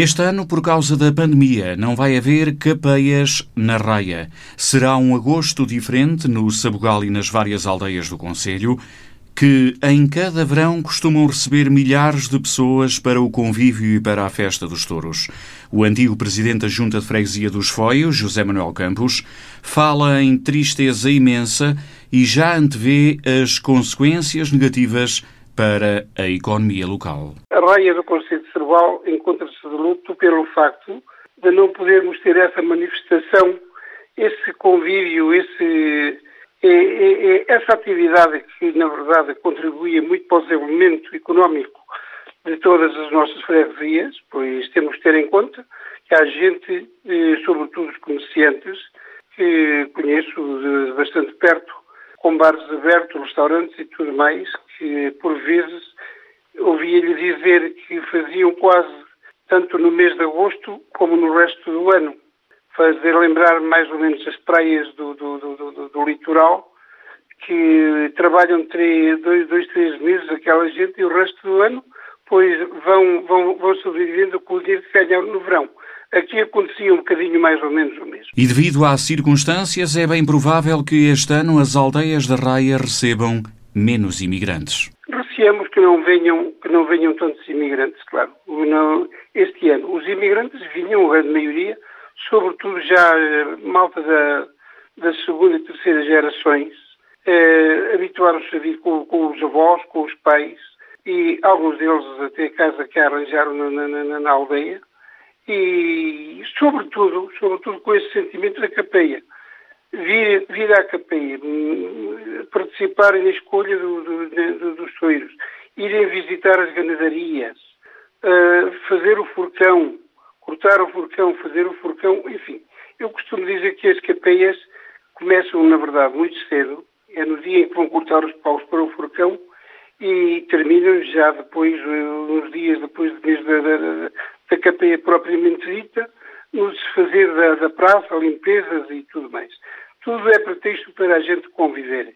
Este ano, por causa da pandemia, não vai haver capeias na raia. Será um agosto diferente no Sabugal e nas várias aldeias do Conselho, que em cada verão costumam receber milhares de pessoas para o convívio e para a festa dos touros. O antigo presidente da Junta de Freguesia dos Foios, José Manuel Campos, fala em tristeza imensa e já antevê as consequências negativas para a economia local. A raia do Conselho de Cerval encontra-se de luto pelo facto de não podermos ter essa manifestação, esse convívio, esse, essa atividade que, na verdade, contribuía muito para o desenvolvimento económico de todas as nossas freguesias, pois temos que ter em conta que há gente, eh, sobretudo os comerciantes, que conheço de bastante perto, com bares abertos, restaurantes e tudo mais, que por vezes ouvia-lhe dizer que faziam quase tanto no mês de agosto como no resto do ano. Fazer lembrar mais ou menos as praias do, do, do, do litoral, que trabalham três, dois, dois, três meses aquela gente e o resto do ano, pois vão, vão, vão sobrevivendo com o dinheiro que ganham no verão. Aqui acontecia um bocadinho mais ou menos o mesmo. E devido às circunstâncias, é bem provável que este ano as aldeias da Raia recebam menos imigrantes. Receamos que não venham, que não venham tantos imigrantes, claro. Não, este ano. Os imigrantes vinham, a grande maioria, sobretudo já eh, malta da, da segunda e terceira gerações, eh, habituaram-se a vir com, com, os avós, com os pais, e alguns deles até casa que arranjaram na, na, na aldeia e, sobretudo, sobretudo com esse sentimento da capeia. Vir, vir à capeia, hum, participar na escolha do, do, do, dos soeiros, irem visitar as ganadarias, uh, fazer o furcão, cortar o furcão, fazer o furcão, enfim. Eu costumo dizer que as capeias começam, na verdade, muito cedo, é no dia em que vão cortar os paus para o furcão e terminam já depois, uns dias depois da, da, da capeia propriamente dita, no desfazer da, da praça, limpezas e tudo mais. Tudo é pretexto para a gente conviver.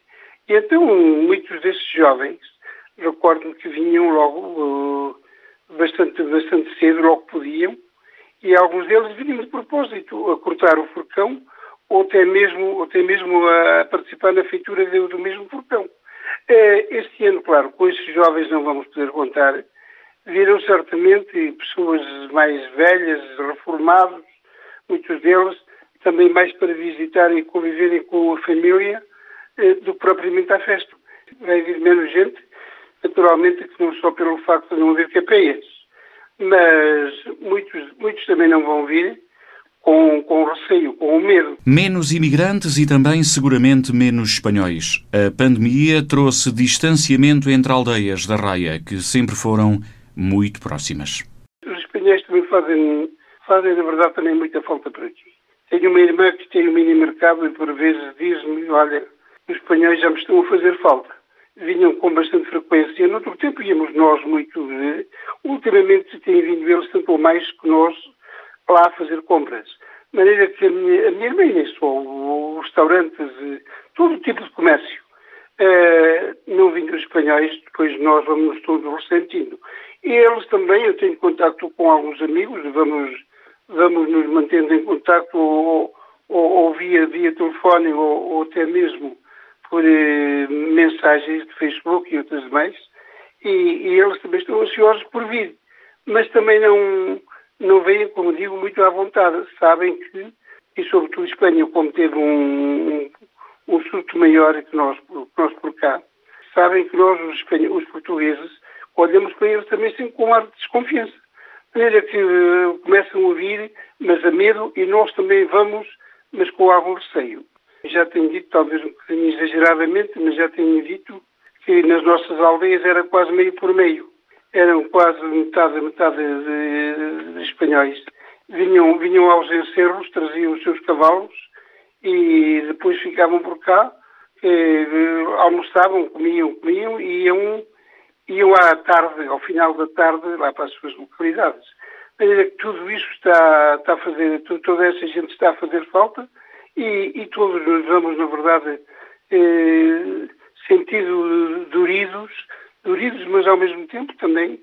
E então muitos desses jovens, recordo-me que vinham logo uh, bastante, bastante cedo, logo podiam, e alguns deles vinham de propósito a cortar o furcão ou até mesmo, ou até mesmo a participar na feitura do, do mesmo furcão. Uh, este ano, claro, com esses jovens não vamos poder contar, viram certamente pessoas mais velhas, reformados, muitos deles, também mais para visitar e conviverem com a família eh, do que propriamente à festa. Vai haver menos gente, naturalmente, que não só pelo facto de não haver capeias, mas muitos, muitos também não vão vir com, com receio, com medo. Menos imigrantes e também seguramente menos espanhóis. A pandemia trouxe distanciamento entre aldeias da Raia, que sempre foram muito próximas. Os espanhóis também fazem, fazem na verdade, também muita falta por aqui. Tenho uma irmã que tem um mini mercado e por vezes diz-me, olha, os espanhóis já me estão a fazer falta. Vinham com bastante frequência. No outro tempo íamos nós muito. Eh, ultimamente têm vindo eles tanto ou mais que nós lá a fazer compras. De maneira que a minha, a minha irmã, nem os restaurantes, eh, todo tipo de comércio, Uh, não vindo os espanhóis, depois nós vamos todos ressentindo. E eles também, eu tenho contato com alguns amigos, vamos, vamos nos mantendo em contato ou, ou, ou via, via telefone ou, ou até mesmo por eh, mensagens de Facebook e outras mais, e, e, eles também estão ansiosos por vir, mas também não, não vêm, como digo, muito à vontade. Sabem que, e sobretudo Espanha, como teve um, um, um surto maior que nós, que nós por cá, sabem que nós, os, os portugueses, olhamos para eles também sempre com um ar de desconfiança. De maneira que uh, começam a vir, mas a medo, e nós também vamos, mas com algum receio. Já tenho dito, talvez um bocadinho exageradamente, mas já tenho dito que nas nossas aldeias era quase meio por meio. Eram quase metade, metade de, de, de espanhóis. Vinham, vinham aos encerros, traziam os seus cavalos e depois ficavam por cá, eh, almoçavam, comiam, comiam e iam iam à tarde, ao final da tarde, lá para as suas localidades. De maneira que tudo isso está, está a fazer, toda essa gente está a fazer falta e, e todos nos vamos, na verdade, eh, sentido doridos, doridos, mas ao mesmo tempo também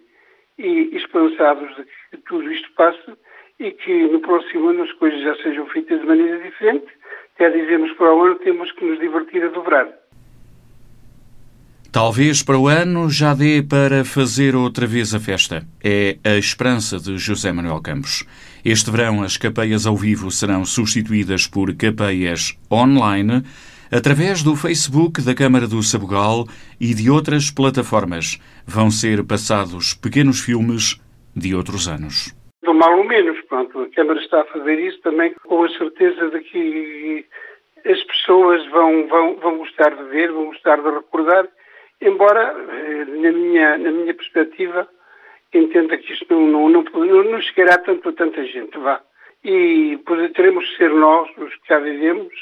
e esperançados de que tudo isto passe e que no próximo ano as coisas já sejam feitas de maneira diferente. Até dizemos para o ano temos que nos divertir a dobrar. Talvez para o ano já dê para fazer outra vez a festa. É a esperança de José Manuel Campos. Este verão, as capeias ao vivo serão substituídas por capeias online através do Facebook da Câmara do Sabugal e de outras plataformas. Vão ser passados pequenos filmes de outros anos. Do mal ou menos, pronto. A Câmara está a fazer isso também com a certeza de que as pessoas vão, vão, vão gostar de ver, vão gostar de recordar, embora, eh, na minha, na minha perspectiva, entenda que isto não, não, não, não chegará tanto a tanta gente, vá. E teremos que ser nós, os que cá vivemos,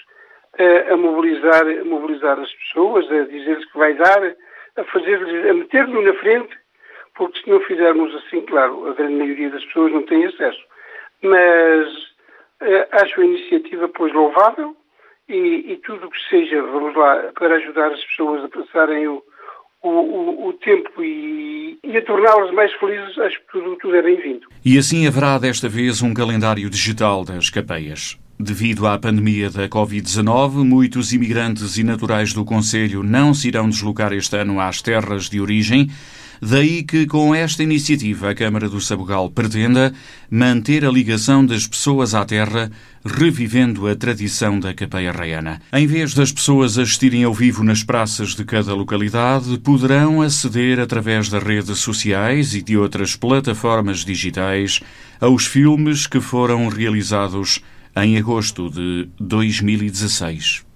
a, a mobilizar, a mobilizar as pessoas, a dizer-lhes que vai dar, a fazer a meter-nos na frente, porque se não fizermos assim, claro, a grande maioria das pessoas não tem acesso. Mas uh, acho a iniciativa, pois, louvável e, e tudo o que seja, vamos lá, para ajudar as pessoas a passarem o, o, o, o tempo e, e a torná-las mais felizes, acho que tudo, tudo é bem-vindo. E assim haverá desta vez um calendário digital das capeias. Devido à pandemia da Covid-19, muitos imigrantes e naturais do Conselho não se irão deslocar este ano às terras de origem. Daí que, com esta iniciativa, a Câmara do Sabugal pretenda manter a ligação das pessoas à terra, revivendo a tradição da capeia raiana. Em vez das pessoas assistirem ao vivo nas praças de cada localidade, poderão aceder através das redes sociais e de outras plataformas digitais aos filmes que foram realizados em agosto de 2016.